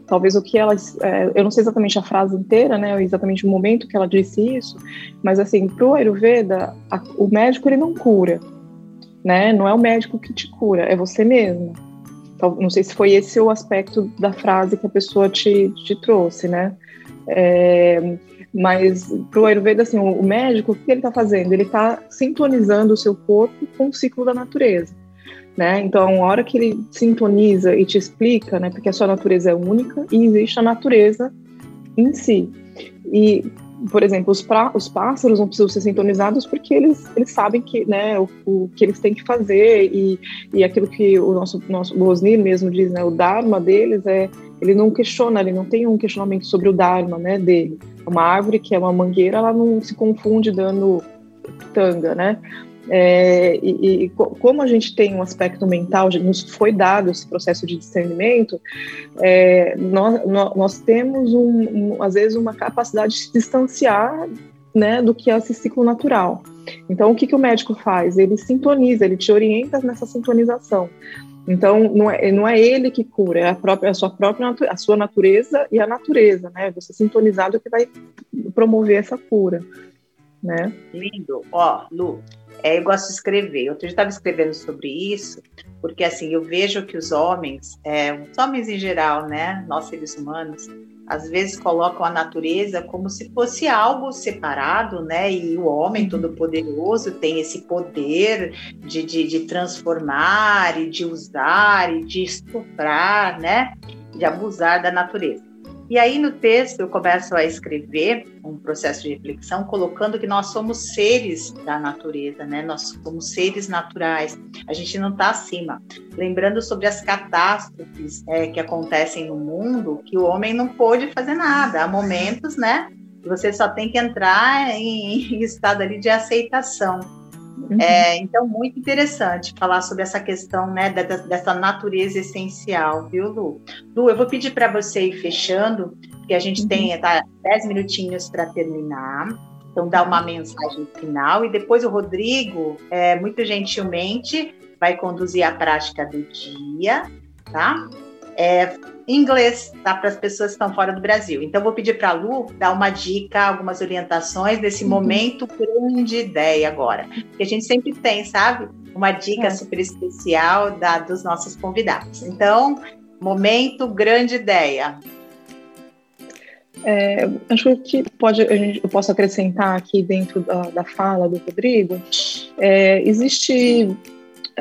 talvez o que ela é, eu não sei exatamente a frase inteira né exatamente o momento que ela disse isso mas assim pro Ayurveda a, o médico ele não cura né? Não é o médico que te cura, é você mesmo. Então, não sei se foi esse o aspecto da frase que a pessoa te, te trouxe, né? É, mas para o Ayurveda, assim, o, médico, o que ele está fazendo? Ele está sintonizando o seu corpo com o ciclo da natureza. Né? Então, a hora que ele sintoniza e te explica, né, porque a sua natureza é única e existe a natureza em si. E por exemplo, os, pra, os pássaros não precisam ser sintonizados porque eles, eles sabem que, né, o, o que eles têm que fazer e, e aquilo que o nosso, nosso Bosnir mesmo diz, né, o Dharma deles é, ele não questiona, ele não tem um questionamento sobre o Dharma, né, dele. Uma árvore que é uma mangueira, ela não se confunde dando tanga, né, é, e, e, como a gente tem um aspecto mental, nos foi dado esse processo de discernimento, é, nós, nós, temos, um, um, às vezes, uma capacidade de se distanciar né, do que é esse ciclo natural. Então, o que, que o médico faz? Ele sintoniza, ele te orienta nessa sintonização. Então, não é, não é ele que cura, é a, própria, a sua própria a sua natureza e a natureza, né? Você sintonizado que vai promover essa cura, né? Lindo. Ó, Lu, é, eu gosto de escrever. Eu estava escrevendo sobre isso, porque assim eu vejo que os homens, é, os homens em geral, né, nós seres humanos, às vezes colocam a natureza como se fosse algo separado, né? E o homem todo poderoso tem esse poder de, de, de transformar e de usar e de estuprar, né? De abusar da natureza. E aí no texto eu começo a escrever um processo de reflexão colocando que nós somos seres da natureza, né? Nós somos seres naturais. A gente não está acima. Lembrando sobre as catástrofes é, que acontecem no mundo, que o homem não pôde fazer nada. Há momentos, né? Você só tem que entrar em, em estado ali de aceitação. Uhum. É, então, muito interessante falar sobre essa questão né, dessa natureza essencial, viu, Lu? Lu, eu vou pedir para você ir fechando, porque a gente uhum. tem tá, 10 minutinhos para terminar. Então, dá uma mensagem final e depois o Rodrigo, é, muito gentilmente, vai conduzir a prática do dia, tá? É, inglês, tá? Para as pessoas que estão fora do Brasil. Então, vou pedir para a Lu dar uma dica, algumas orientações desse uhum. momento grande ideia agora. Que a gente sempre tem, sabe? Uma dica é. super especial da, dos nossos convidados. Então, momento grande ideia. É, acho que pode, gente, eu posso acrescentar aqui dentro da, da fala do Rodrigo, é, existe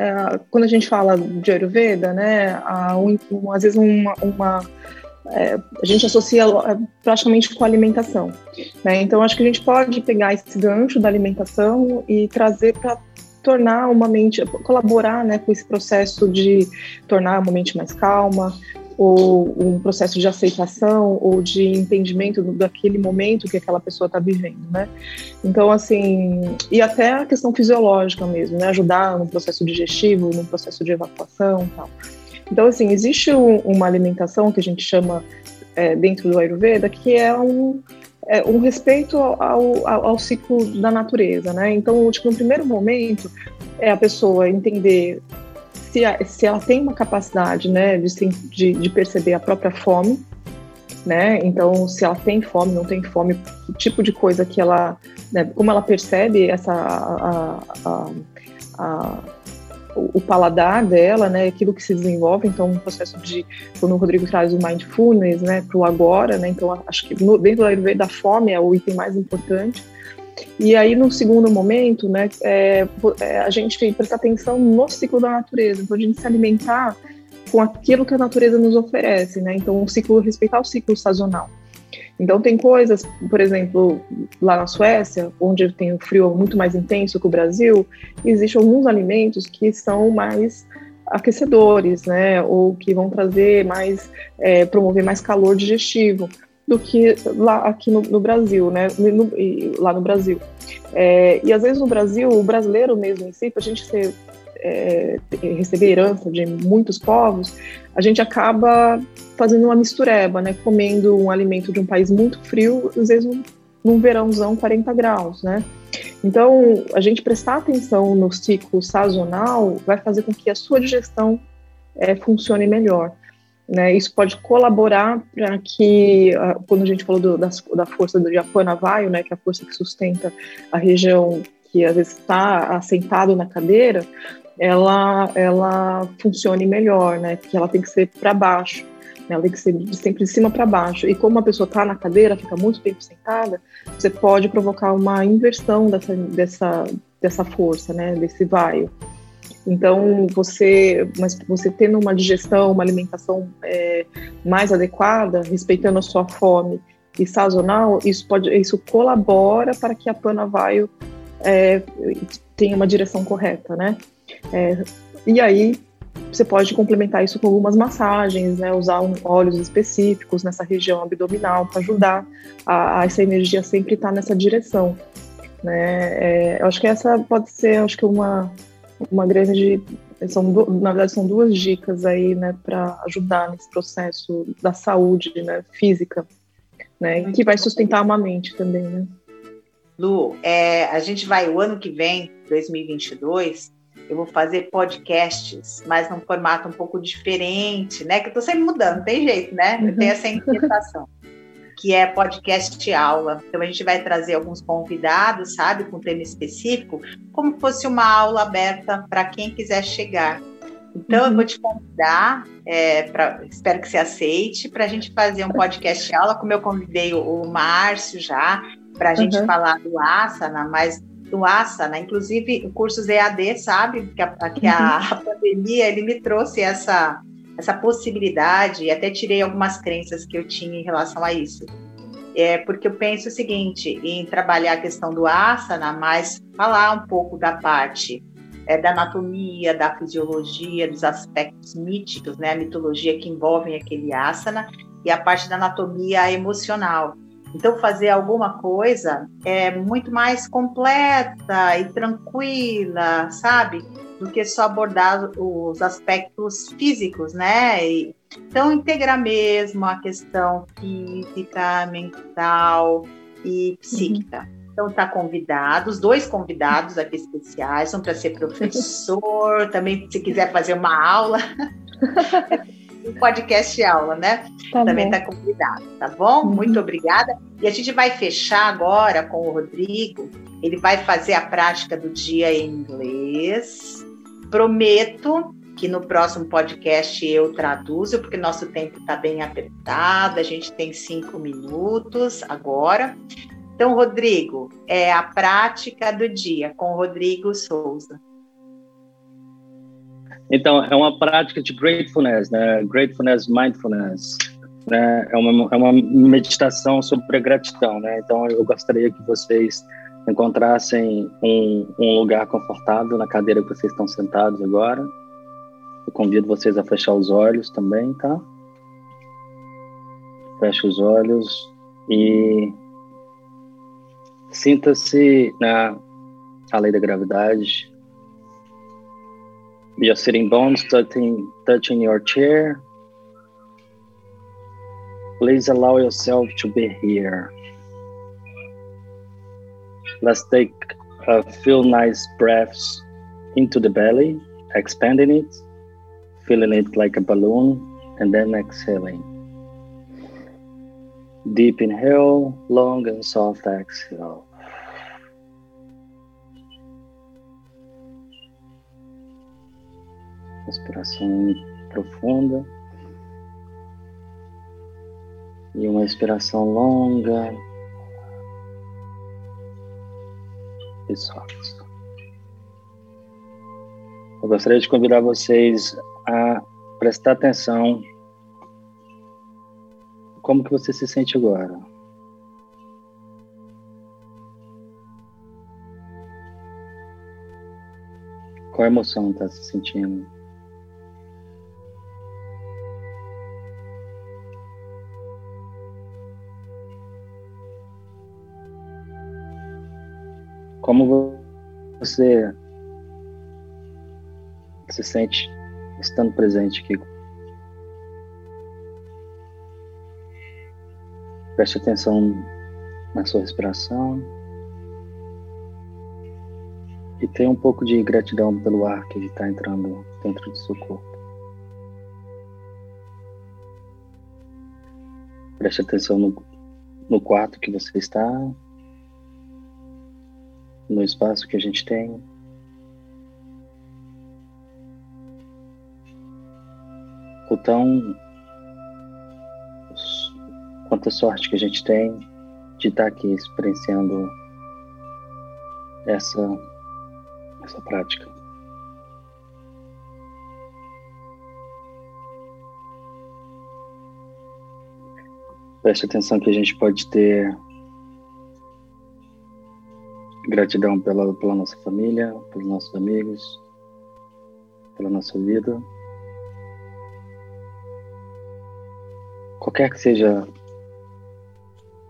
é, quando a gente fala de Ayurveda, né, a, um, às vezes uma, uma é, a gente associa é, praticamente com alimentação. Né? Então, acho que a gente pode pegar esse gancho da alimentação e trazer para tornar uma mente, colaborar né, com esse processo de tornar uma mente mais calma, ou um processo de aceitação ou de entendimento daquele momento que aquela pessoa está vivendo, né? Então, assim, e até a questão fisiológica mesmo, né? Ajudar no processo digestivo, no processo de evacuação e tal. Então, assim, existe um, uma alimentação que a gente chama é, dentro do Ayurveda que é um, é, um respeito ao, ao, ao, ciclo da natureza, né? Então, tipo, no primeiro momento, é a pessoa entender se, a, se ela tem uma capacidade né, de, de, perceber a própria fome, né? Então, se ela tem fome, não tem fome, que tipo de coisa que ela, né, como ela percebe essa a, a, a, o paladar dela, né? Aquilo que se desenvolve, então, um processo de quando o Rodrigo traz o mindfulness, né, para o agora, né? Então, acho que no, dentro da fome é o item mais importante. E aí, no segundo momento, né, é, é, a gente prestar atenção no ciclo da natureza, então a gente se alimentar com aquilo que a natureza nos oferece, né? Então, o ciclo, respeitar o ciclo sazonal. Então, tem coisas, por exemplo, lá na Suécia, onde tem o frio muito mais intenso que o Brasil, existem alguns alimentos que são mais aquecedores, né? Ou que vão trazer mais, é, promover mais calor digestivo do que lá aqui no, no Brasil, né? No, lá no Brasil. É, e às vezes no Brasil, o brasileiro mesmo em si, para a gente ser, é, receber herança de muitos povos, a gente acaba fazendo uma mistureba, né? Comendo um alimento de um país muito frio, às vezes num, num verãozão 40 graus, né? Então, a gente prestar atenção no ciclo sazonal vai fazer com que a sua digestão é, funcione melhor. Né, isso pode colaborar para que, ah, quando a gente falou do, da, força do Japanavaio, né, que é a força que sustenta a região que às vezes está assentado na cadeira, ela, ela funcione melhor, né, porque ela tem que ser para baixo, né, ela tem que ser sempre de cima para baixo. E como a pessoa está na cadeira, fica muito tempo sentada, você pode provocar uma inversão dessa, dessa, dessa força, né, desse vaio. Então, você, mas você tendo uma digestão, uma alimentação é, mais adequada, respeitando a sua fome e sazonal, isso pode, isso colabora para que a Panavaio é, tenha uma direção correta, né? É, e aí você pode complementar isso com algumas massagens, né? Usar um, óleos específicos nessa região abdominal para ajudar a, a, essa energia sempre estar nessa direção, né? É, eu acho que essa pode ser, acho que uma uma grande são na verdade são duas dicas aí né para ajudar nesse processo da saúde né física né que vai sustentar uma mente também né Lu é, a gente vai o ano que vem 2022 eu vou fazer podcasts, mas num formato um pouco diferente, né? Que eu tô sempre mudando, tem jeito, né? Eu tenho essa inquietação que é podcast aula. Então a gente vai trazer alguns convidados, sabe, com tema específico, como fosse uma aula aberta para quem quiser chegar. Então, uhum. eu vou te convidar, é, pra, espero que você aceite, para a gente fazer um podcast aula, como eu convidei o, Márcio já, para a gente uhum. falar do asana, mas do asana, inclusive cursos EAD, sabe? Que a, que a uhum. pandemia ele me trouxe essa, essa possibilidade, e até tirei algumas crenças que eu tinha em relação a isso. É, porque eu penso o seguinte, em trabalhar a questão do asana, mas falar um pouco da parte é, da anatomia, da fisiologia, dos aspectos míticos, né, a mitologia que envolvem aquele asana, e a parte da anatomia emocional. Então, fazer alguma coisa é muito mais completa e tranquila, sabe? Do que só abordar os aspectos físicos, né? E, então, integrar mesmo a questão física, mental e psíquica. Uhum. Então, tá convidado, os dois convidados aqui especiais são para ser professor, também se quiser fazer uma aula. um podcast aula, né? Tá Também está convidado, tá bom? Uhum. Muito obrigada. E a gente vai fechar agora com o Rodrigo. Ele vai fazer a prática do dia em inglês. Prometo que no próximo podcast eu traduzo, porque nosso tempo está bem apertado, a gente tem cinco minutos agora. Então, Rodrigo, é a prática do dia com Rodrigo Souza. Então, é uma prática de gratefulness, né? Gratefulness, mindfulness. Né? É, uma, é uma meditação sobre a gratidão, né? Então, eu gostaria que vocês encontrassem um, um lugar confortável na cadeira que vocês estão sentados agora. Eu convido vocês a fechar os olhos também, tá? Feche os olhos e sinta-se na lei da gravidade your sitting bones touching, touching your chair. Please allow yourself to be here. Let's take a few nice breaths into the belly, expanding it, feeling it like a balloon, and then exhaling. Deep inhale, long and soft exhale. Respiração profunda. E uma expiração longa Eu gostaria de convidar vocês a prestar atenção como que você se sente agora. Qual emoção está se sentindo? Como você se sente estando presente aqui? Preste atenção na sua respiração e tenha um pouco de gratidão pelo ar que está entrando dentro do seu corpo. Preste atenção no, no quarto que você está, no espaço que a gente tem. O tão quanta sorte que a gente tem de estar aqui experienciando essa essa prática. Preste atenção que a gente pode ter Gratidão pela, pela nossa família, pelos nossos amigos, pela nossa vida. Qualquer que seja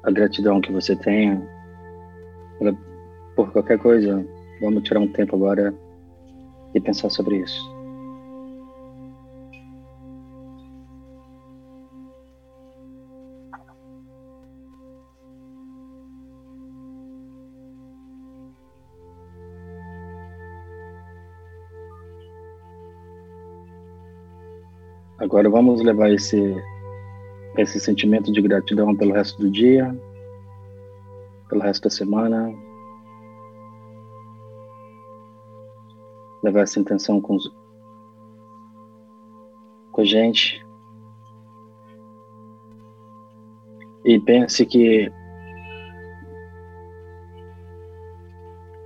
a gratidão que você tenha por qualquer coisa, vamos tirar um tempo agora e pensar sobre isso. Agora vamos levar esse, esse sentimento de gratidão pelo resto do dia, pelo resto da semana. Levar essa intenção com os, com a gente. E pense que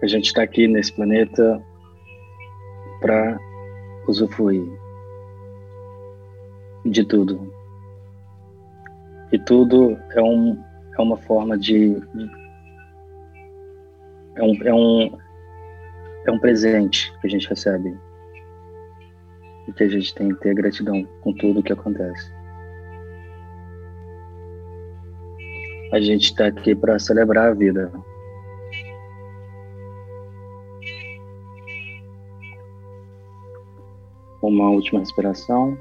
a gente está aqui nesse planeta para usufruir de tudo. E tudo é, um, é uma forma de. É um, é, um, é um presente que a gente recebe. E que a gente tem que ter gratidão com tudo que acontece. A gente está aqui para celebrar a vida. Uma última respiração.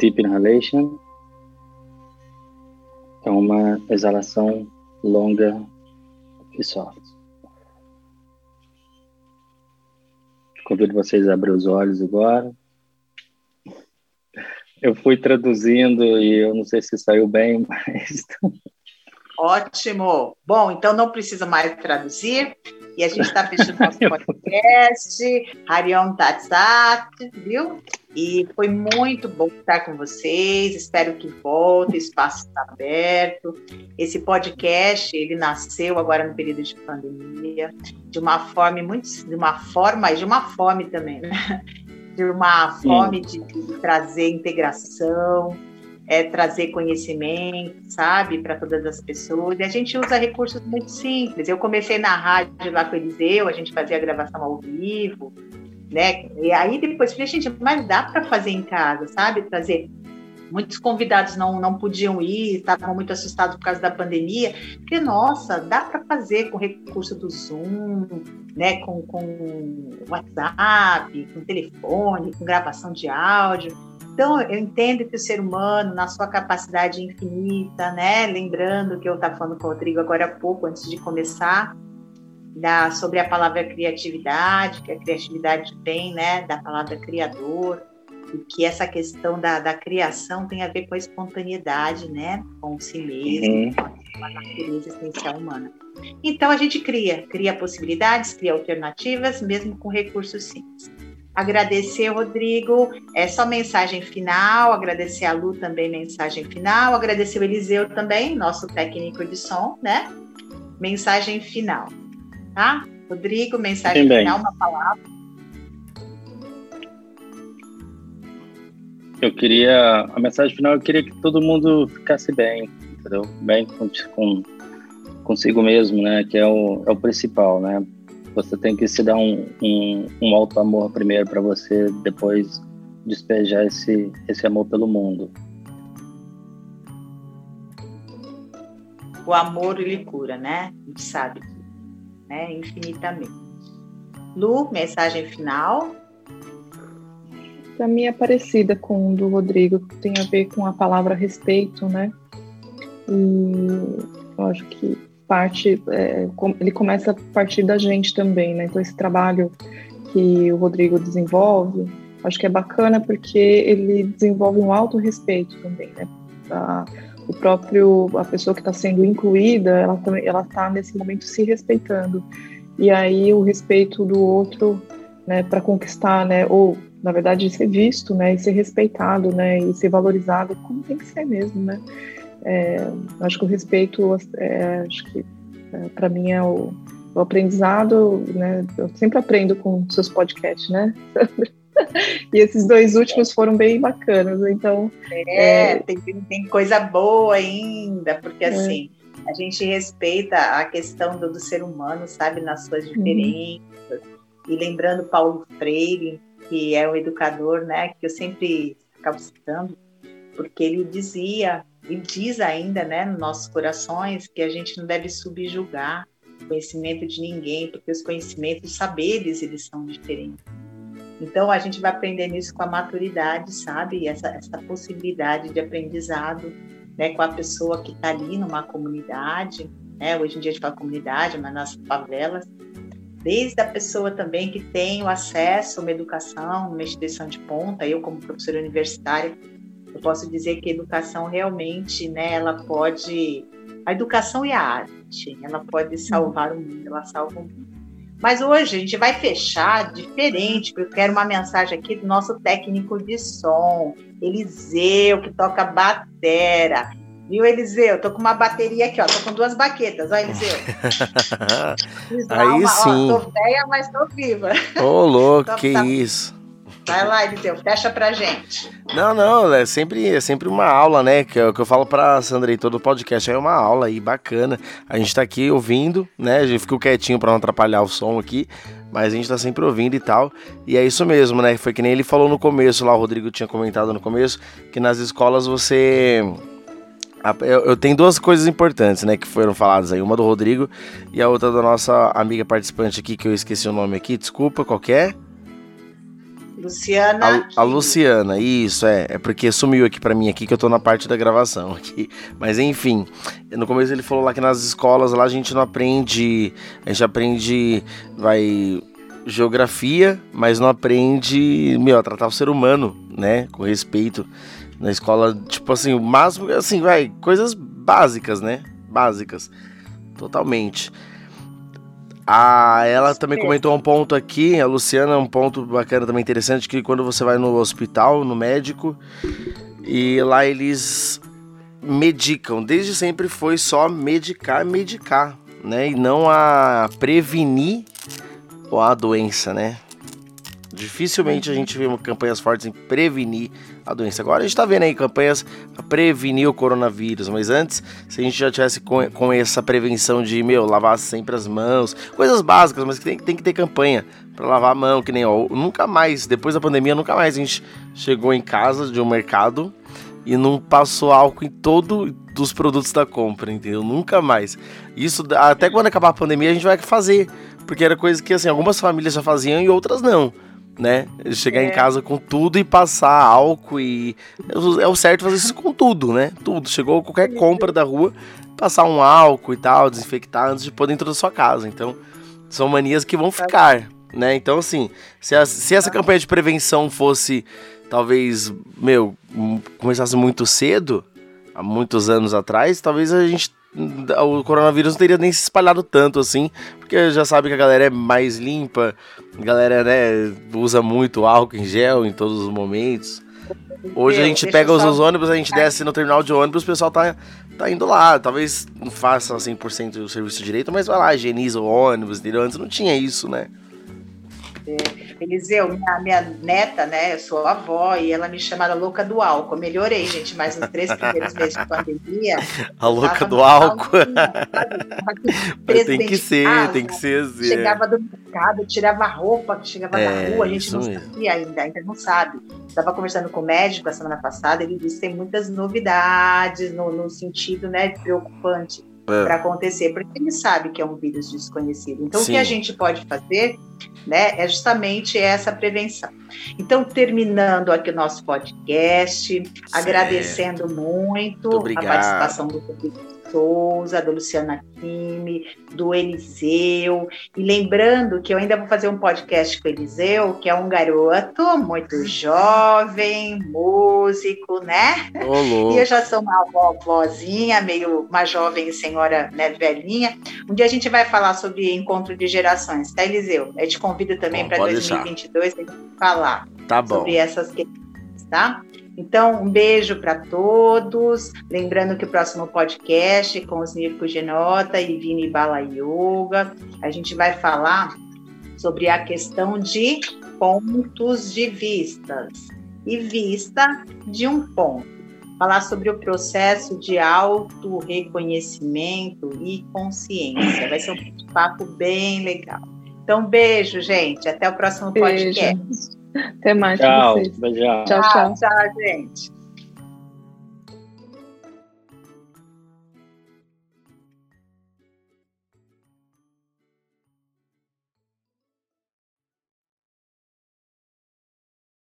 Deep inhalation. É uma exalação longa e soft. Convido vocês a abrir os olhos agora. Eu fui traduzindo e eu não sei se saiu bem, mas. Ótimo! Bom, então não precisa mais traduzir. E a gente está fechando nosso podcast, Harion Tatsat, viu? E foi muito bom estar com vocês. Espero que volte, o espaço está aberto. Esse podcast, ele nasceu agora no período de pandemia, de uma forma muito, de uma forma, de uma fome também, né? De uma fome de, de trazer integração, é, trazer conhecimento, sabe, para todas as pessoas. E a gente usa recursos muito simples. Eu comecei na rádio lá com o Eliseu, a gente fazia a gravação ao vivo, né? E aí depois falei, gente, mas dá para fazer em casa, sabe? Trazer. Muitos convidados não, não podiam ir, estavam muito assustados por causa da pandemia. Porque, nossa, dá para fazer com recurso do Zoom, né? com, com WhatsApp, com telefone, com gravação de áudio. Então, eu entendo que o ser humano, na sua capacidade infinita, né? Lembrando que eu estava falando com o Rodrigo agora há pouco, antes de começar, da, sobre a palavra criatividade, que a criatividade vem, né? Da palavra criador, e que essa questão da, da criação tem a ver com a espontaneidade, né? Com si mesmo, uhum. com a natureza essencial humana. Então, a gente cria, cria possibilidades, cria alternativas, mesmo com recursos simples. Agradecer, Rodrigo, é só mensagem final, agradecer a Lu também, mensagem final, agradecer o Eliseu também, nosso técnico de som, né? Mensagem final, tá? Rodrigo, mensagem também. final, uma palavra. Eu queria, a mensagem final, eu queria que todo mundo ficasse bem, entendeu? Bem com, com consigo mesmo, né? Que é o, é o principal, né? Você tem que se dar um, um, um alto amor primeiro para você depois despejar esse, esse amor pelo mundo. O amor ele cura, né? A gente sabe, né? Infinitamente. Lu, mensagem final. Para mim é parecida com o do Rodrigo, que tem a ver com a palavra respeito, né? E eu acho que parte, é, ele começa a partir da gente também, né? Então esse trabalho que o Rodrigo desenvolve, acho que é bacana porque ele desenvolve um alto respeito também, né? O próprio a pessoa que está sendo incluída, ela também, ela está nesse momento se respeitando e aí o respeito do outro, né? Para conquistar, né? Ou na verdade ser visto, né? E ser respeitado, né? E ser valorizado como tem que ser mesmo, né? É, acho que o respeito, é, acho que é, para mim é o, o, aprendizado, né? Eu sempre aprendo com seus podcasts, né? e esses dois últimos foram bem bacanas, então. É, é... Tem, tem, coisa boa ainda, porque é. assim a gente respeita a questão do, do, ser humano, sabe, nas suas uhum. diferenças. Uhum. E lembrando Paulo Freire, que é um educador, né, que eu sempre acabo citando, porque ele dizia e diz ainda, né, nos nossos corações, que a gente não deve subjugar o conhecimento de ninguém, porque os conhecimentos, os saberes, eles são diferentes. Então, a gente vai aprender nisso com a maturidade, sabe? Essa, essa possibilidade de aprendizado né, com a pessoa que está ali numa comunidade, né? Hoje em dia a gente fala comunidade, mas nas favelas, desde a pessoa também que tem o acesso a uma educação, uma instituição de ponta, eu como professora universitária, eu posso dizer que a educação realmente, né, ela pode, a educação e a arte, ela pode salvar o mundo, ela salva o mundo. Mas hoje a gente vai fechar diferente, porque eu quero uma mensagem aqui do nosso técnico de som, Eliseu, que toca batera. Viu, Eliseu? Tô com uma bateria aqui, ó. Tô com duas baquetas, ó, Eliseu. Aí uma, sim. Ó, tô velha, mas tô viva. Ô, louco, então, que tá... isso. Vai lá, Eliseu, fecha pra gente. Não, não, é sempre, é sempre uma aula, né? Que é o que eu falo pra Sandra aí, todo podcast é uma aula aí, bacana. A gente tá aqui ouvindo, né? A gente ficou quietinho pra não atrapalhar o som aqui, mas a gente tá sempre ouvindo e tal. E é isso mesmo, né? Foi que nem ele falou no começo lá, o Rodrigo tinha comentado no começo, que nas escolas você eu, tenho duas coisas importantes, né, que foram faladas aí. Uma do Rodrigo e a outra da nossa amiga participante aqui, que eu esqueci o nome aqui. Desculpa, qual é? Luciana. A, a, Luciana, isso, é. É porque sumiu aqui para mim aqui que eu tô na parte da gravação aqui. Mas enfim, no começo ele falou lá que nas escolas lá a gente não aprende. A gente aprende. Vai. Geografia, mas não aprende, meu, a tratar o ser humano, né? Com respeito na escola, tipo assim, o máximo, assim, vai, coisas básicas, né? Básicas. Totalmente. Ah, ela também comentou um ponto aqui, a Luciana, um ponto bacana também interessante, que quando você vai no hospital, no médico, e lá eles medicam. Desde sempre foi só medicar, medicar, né? E não a prevenir a doença, né? Dificilmente a gente vê campanhas fortes em prevenir a doença. Agora a gente está vendo aí campanhas para prevenir o coronavírus, mas antes, se a gente já tivesse com, com essa prevenção de, meu, lavar sempre as mãos, coisas básicas, mas que tem, tem que ter campanha para lavar a mão, que nem, ó, nunca mais, depois da pandemia, nunca mais a gente chegou em casa de um mercado e não passou álcool em todo dos produtos da compra, entendeu? Nunca mais. Isso até quando acabar a pandemia a gente vai fazer, porque era coisa que assim algumas famílias já faziam e outras não né? Chegar é. em casa com tudo e passar álcool e. É o certo fazer isso com tudo, né? Tudo. Chegou qualquer compra da rua, passar um álcool e tal, desinfectar antes de pôr dentro da sua casa. Então, são manias que vão ficar, né? Então, assim, se, a, se essa campanha de prevenção fosse, talvez, meu, começasse muito cedo, há muitos anos atrás, talvez a gente o coronavírus não teria nem se espalhado tanto assim, porque já sabe que a galera é mais limpa, a galera né, usa muito álcool em gel em todos os momentos. Hoje a gente pega os, ônibus, a gente desce no terminal de ônibus, o pessoal tá, tá indo lá. Talvez não faça 100% do serviço direito, mas vai lá, higieniza o ônibus, entendeu? Antes não tinha isso, né? Eliseu, minha, minha neta, né? Eu sou avó e ela me chama louca do álcool. melhorei, gente, mas nos três primeiros meses de pandemia. A louca do álcool. tem que ser, casa, tem que ser assim. Chegava do mercado, tirava a roupa, chegava é, da rua, a gente não mesmo. sabia ainda, ainda não sabe. Estava conversando com o médico a semana passada, ele disse que tem muitas novidades no, no sentido né, preocupante é. para acontecer, porque ele sabe que é um vírus desconhecido. Então, Sim. o que a gente pode fazer né, é justamente essa prevenção. Então, terminando aqui o nosso podcast, certo. agradecendo muito, muito a participação do público Souza, da Luciana Kimi, do Eliseu. E lembrando que eu ainda vou fazer um podcast com o Eliseu, que é um garoto muito jovem, músico, né? Olô. E eu já sou uma vovozinha, meio uma jovem senhora né, velhinha. Um dia a gente vai falar sobre encontro de gerações, tá, Eliseu? Eu te convido também para 2022 deixar. falar tá sobre essas questões, tá? Então, um beijo para todos. Lembrando que o próximo podcast com os Nirko Genota e Vini Bala Yoga, a gente vai falar sobre a questão de pontos de vistas e vista de um ponto. Falar sobre o processo de auto-reconhecimento e consciência. Vai ser um papo bem legal. Então, beijo, gente. Até o próximo beijo. podcast. Até mais. Tchau. Tchau, tchau. Tchau, tchau, gente.